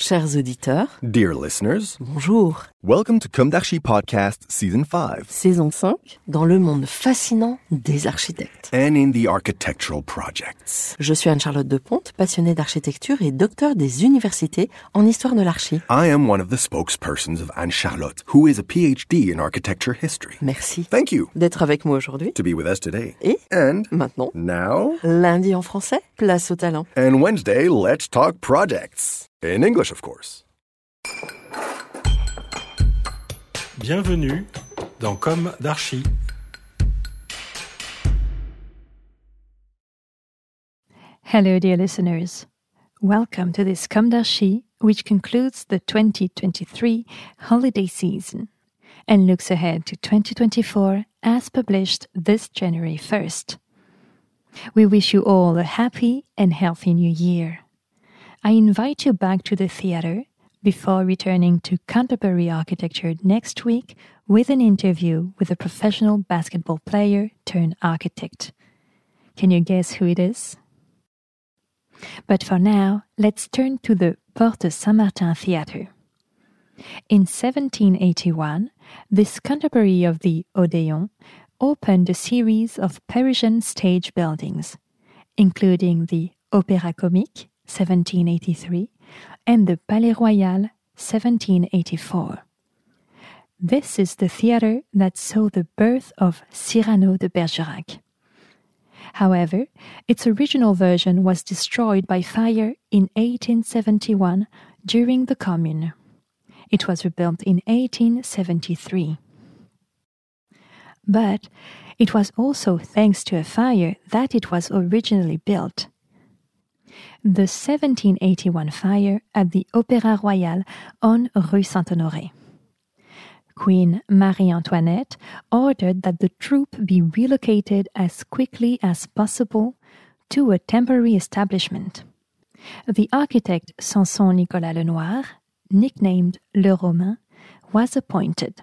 Chers auditeurs, Dear listeners, bonjour. welcome to Comme d'Archi Podcast Season 5 Saison 5, dans le monde fascinant des architectes. and in the architectural projects. Je suis Anne-Charlotte Deponte, passionnée d'architecture et docteur des universités en histoire de l'archi. I am one of the spokespersons of Anne Charlotte, who is a PhD in architecture history. Merci Thank you d'être avec moi aujourd'hui. to be with us today. Et And maintenant, now, lundi en français, place au talent. and Wednesday, let's talk projects. In English, of course. Bienvenue dans Comme d'Archi. Hello, dear listeners. Welcome to this Comme d'Archi, which concludes the 2023 holiday season and looks ahead to 2024 as published this January 1st. We wish you all a happy and healthy new year. I invite you back to the theatre before returning to contemporary architecture next week with an interview with a professional basketball player turned architect. Can you guess who it is? But for now, let's turn to the Porte Saint-Martin Theatre. In 1781, this contemporary of the Odeon opened a series of Parisian stage buildings, including the Opéra Comique, 1783, and the Palais Royal, 1784. This is the theatre that saw the birth of Cyrano de Bergerac. However, its original version was destroyed by fire in 1871 during the Commune. It was rebuilt in 1873. But it was also thanks to a fire that it was originally built. The 1781 fire at the Opéra Royal on Rue Saint-Honoré. Queen Marie Antoinette ordered that the troupe be relocated as quickly as possible to a temporary establishment. The architect Samson Nicolas Lenoir, nicknamed Le Romain, was appointed.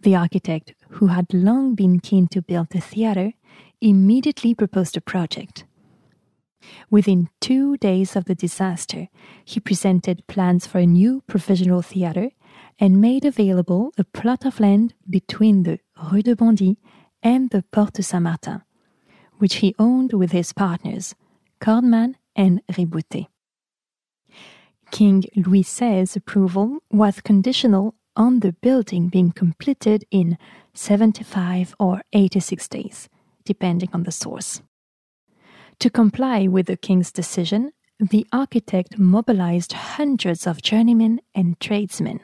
The architect, who had long been keen to build a theatre, immediately proposed a project. Within two days of the disaster, he presented plans for a new provisional theatre and made available a plot of land between the Rue de Bondy and the Porte Saint-Martin, which he owned with his partners, Cordman and Riboutet. King Louis XVI's approval was conditional on the building being completed in 75 or 86 days, depending on the source. To comply with the king's decision, the architect mobilized hundreds of journeymen and tradesmen.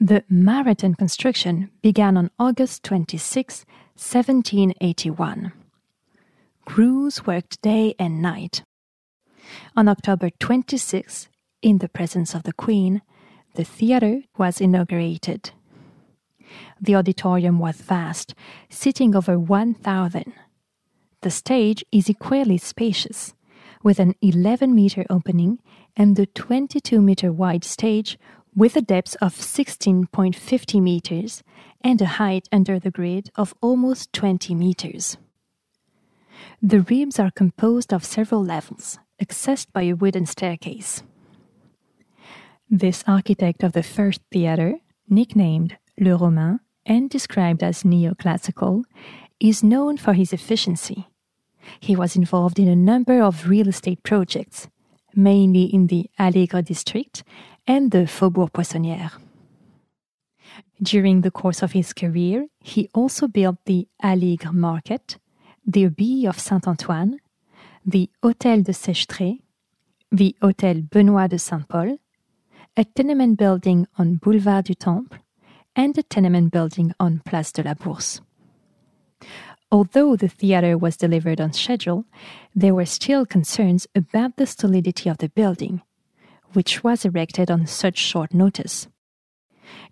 The marathon construction began on August 26, 1781. Crews worked day and night. On October 26, in the presence of the Queen, the theatre was inaugurated. The auditorium was vast, seating over 1,000. The stage is equally spacious, with an 11 meter opening and the 22 meter wide stage with a depth of 16.50 meters and a height under the grid of almost 20 meters. The ribs are composed of several levels, accessed by a wooden staircase. This architect of the first theatre, nicknamed Le Romain and described as neoclassical, is known for his efficiency. He was involved in a number of real estate projects, mainly in the Aligre district and the Faubourg Poissonnière. During the course of his career, he also built the Aligre Market, the Abbey of Saint Antoine, the Hôtel de Seichetré, the Hôtel Benoît de Saint Paul, a tenement building on Boulevard du Temple, and a tenement building on Place de la Bourse. Although the theater was delivered on schedule, there were still concerns about the solidity of the building, which was erected on such short notice.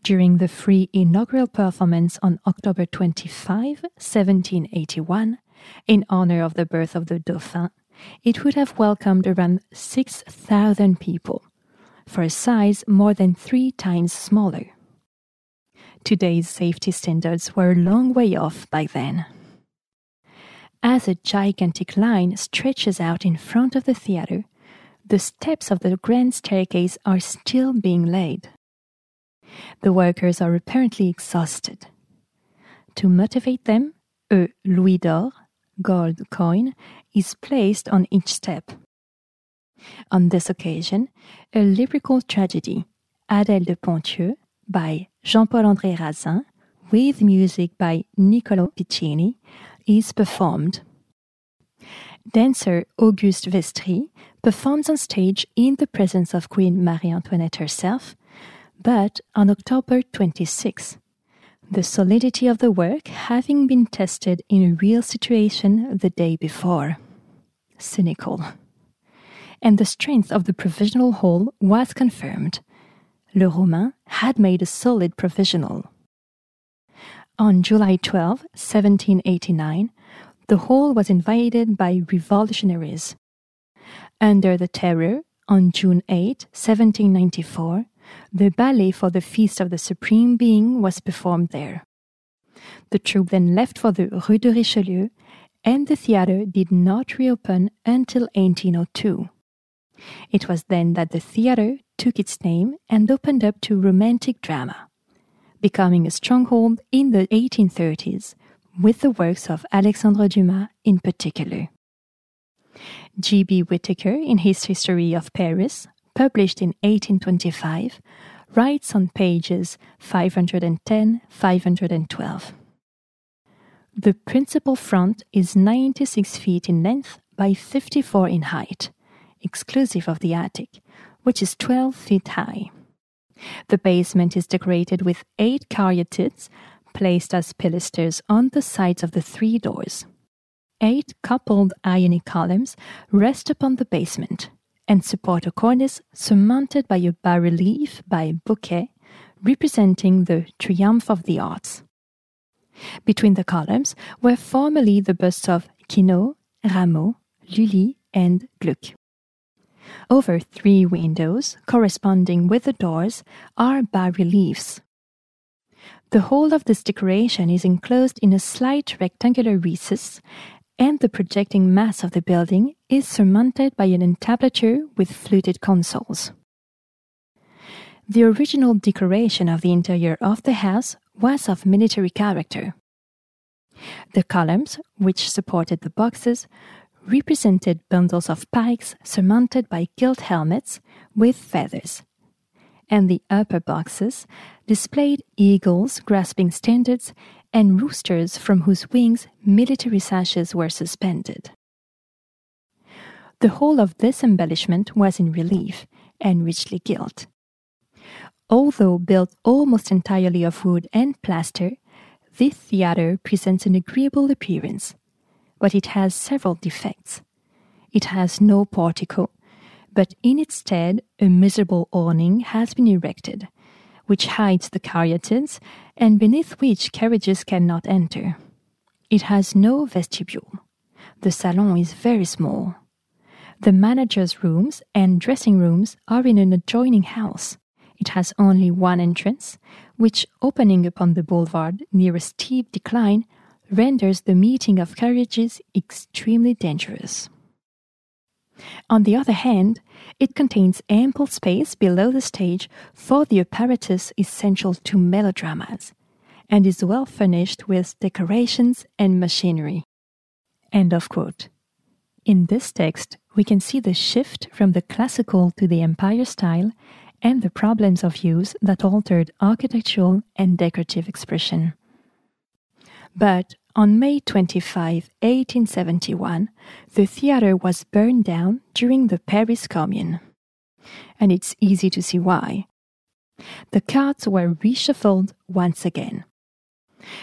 During the free inaugural performance on October 25, 1781, in honor of the birth of the Dauphin, it would have welcomed around 6,000 people, for a size more than three times smaller. Today's safety standards were a long way off by then. As a gigantic line stretches out in front of the theater, the steps of the grand staircase are still being laid. The workers are apparently exhausted. To motivate them, a louis d'or, gold coin, is placed on each step. On this occasion, a lyrical tragedy, Adèle de Ponthieu, by Jean-Paul André Razin, with music by Niccolo Piccini, is performed. Dancer Auguste Vestris performs on stage in the presence of Queen Marie Antoinette herself, but on October 26, the solidity of the work having been tested in a real situation the day before. Cynical. And the strength of the provisional hall was confirmed. Le Romain had made a solid provisional. On July 12, 1789, the hall was invaded by revolutionaries. Under the Terror, on June 8, 1794, the ballet for the Feast of the Supreme Being was performed there. The troupe then left for the Rue de Richelieu, and the theatre did not reopen until 1802. It was then that the theatre took its name and opened up to romantic drama, becoming a stronghold in the 1830s with the works of Alexandre Dumas in particular. G.B. Whittaker, in his History of Paris, published in 1825, writes on pages 510 512. The principal front is 96 feet in length by 54 in height, exclusive of the attic, which is 12 feet high. The basement is decorated with eight caryatids placed as pilasters on the sides of the three doors. Eight coupled ionic columns rest upon the basement, and support a cornice surmounted by a bas relief by Bouquet representing the triumph of the arts. Between the columns were formerly the busts of Quinault, Rameau, Lully, and Gluck. Over three windows, corresponding with the doors, are bas reliefs. The whole of this decoration is enclosed in a slight rectangular recess and the projecting mass of the building is surmounted by an entablature with fluted consoles. The original decoration of the interior of the house was of military character. The columns, which supported the boxes, represented bundles of pikes surmounted by gilt helmets with feathers, and the upper boxes displayed eagles grasping standards and roosters from whose wings military sashes were suspended. The whole of this embellishment was in relief and richly gilt. Although built almost entirely of wood and plaster, this theatre presents an agreeable appearance, but it has several defects. It has no portico, but in its stead a miserable awning has been erected, which hides the caryatids and beneath which carriages cannot enter. It has no vestibule. The salon is very small. The manager's rooms and dressing rooms are in an adjoining house. It has only one entrance, which, opening upon the boulevard near a steep decline, renders the meeting of carriages extremely dangerous. On the other hand, it contains ample space below the stage for the apparatus essential to melodramas, and is well furnished with decorations and machinery. End of quote. In this text, we can see the shift from the classical to the empire style and the problems of use that altered architectural and decorative expression. But on May 25, 1871, the theatre was burned down during the Paris Commune. And it's easy to see why. The cards were reshuffled once again.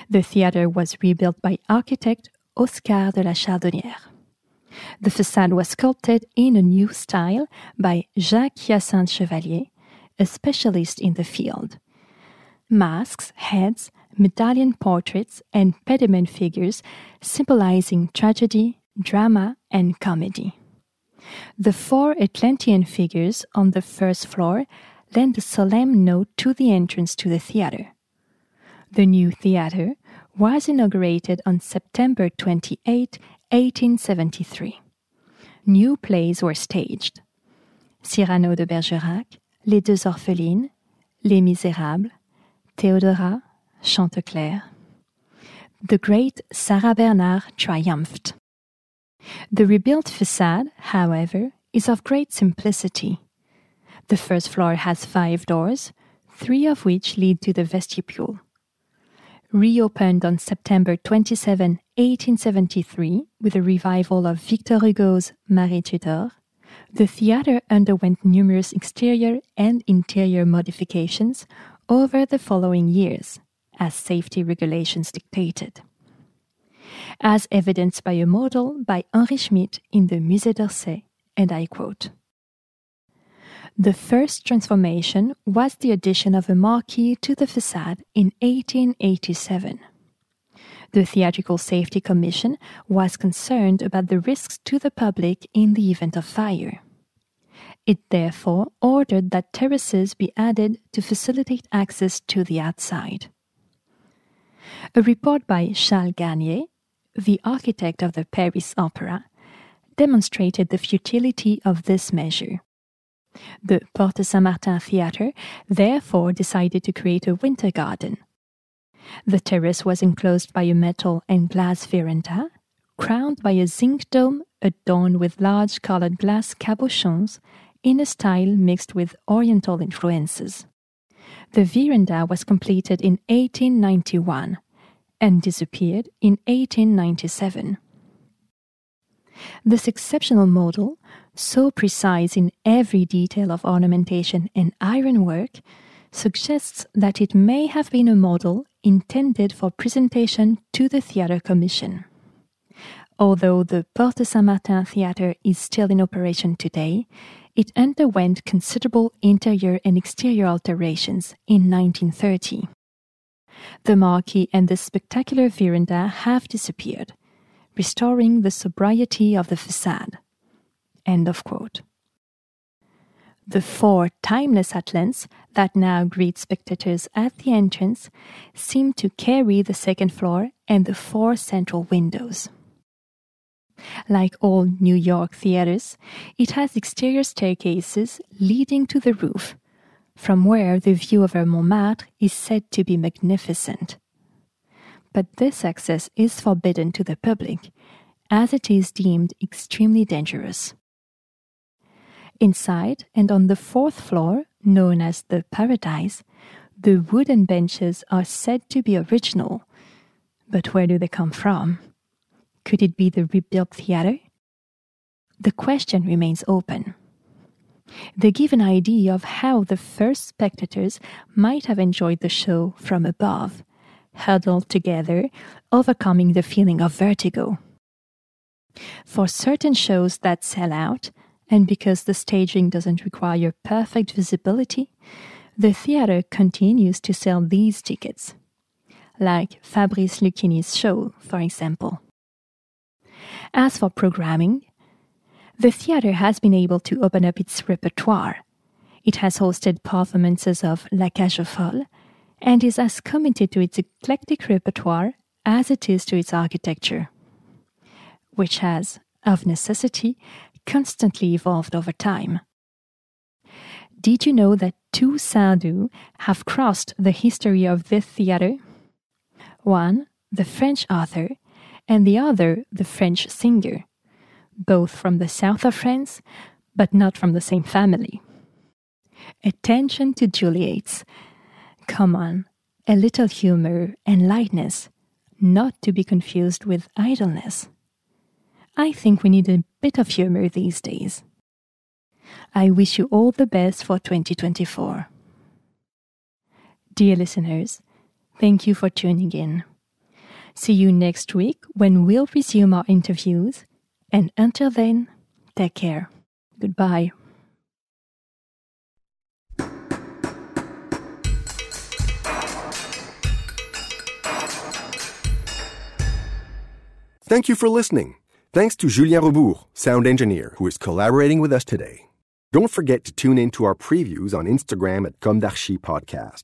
The theatre was rebuilt by architect Oscar de la Chardonnerie. The facade was sculpted in a new style by Jacques Hyacinthe Chevalier, a specialist in the field. Masks, heads, medallion portraits, and pediment figures symbolizing tragedy, drama, and comedy. The four Atlantean figures on the first floor lend a solemn note to the entrance to the theater. The new theater was inaugurated on September 28, 1873. New plays were staged. Cyrano de Bergerac, Les Deux Orphelines, Les Misérables, Théodora, Chantecler. The great Sarah Bernhardt triumphed. The rebuilt facade, however, is of great simplicity. The first floor has five doors, three of which lead to the vestibule. Reopened on September 27, 1873, with a revival of Victor Hugo's Marie Tudor, the theater underwent numerous exterior and interior modifications over the following years, as safety regulations dictated. As evidenced by a model by Henri Schmidt in the Musée d'Orsay, and I quote The first transformation was the addition of a marquee to the facade in 1887. The Theatrical Safety Commission was concerned about the risks to the public in the event of fire. It therefore ordered that terraces be added to facilitate access to the outside. A report by Charles Garnier, the architect of the Paris Opera, demonstrated the futility of this measure. The Porte Saint Martin Theatre therefore decided to create a winter garden. The terrace was enclosed by a metal and glass veranda, crowned by a zinc dome adorned with large colored glass cabochons in a style mixed with Oriental influences. The veranda was completed in 1891 and disappeared in 1897. This exceptional model, so precise in every detail of ornamentation and ironwork, suggests that it may have been a model intended for presentation to the Theatre Commission. Although the Porte Saint Martin Theatre is still in operation today, it underwent considerable interior and exterior alterations in 1930. The marquee and the spectacular veranda have disappeared, restoring the sobriety of the facade. End of quote. The four timeless Atlantes that now greet spectators at the entrance seem to carry the second floor and the four central windows. Like all New York theaters, it has exterior staircases leading to the roof, from where the view over Montmartre is said to be magnificent. But this access is forbidden to the public, as it is deemed extremely dangerous. Inside and on the fourth floor, known as the Paradise, the wooden benches are said to be original. But where do they come from? Could it be the rebuilt theater? The question remains open. They give an idea of how the first spectators might have enjoyed the show from above, huddled together, overcoming the feeling of vertigo. For certain shows that sell out, and because the staging doesn't require perfect visibility, the theater continues to sell these tickets, like Fabrice Luchini's show, for example. As for programming, the theater has been able to open up its repertoire. It has hosted performances of La Cage aux Folles and is as committed to its eclectic repertoire as it is to its architecture, which has, of necessity, constantly evolved over time. Did you know that two Sardou have crossed the history of this theater? One, the French author, and the other the French singer, both from the south of France, but not from the same family. Attention to Juliet's. Come on, a little humor and lightness, not to be confused with idleness. I think we need a bit of humor these days. I wish you all the best for 2024. Dear listeners, thank you for tuning in. See you next week when we'll resume our interviews. And until then, take care. Goodbye. Thank you for listening. Thanks to Julien Rebours, sound engineer, who is collaborating with us today. Don't forget to tune in to our previews on Instagram at Comme d'Archi Podcast.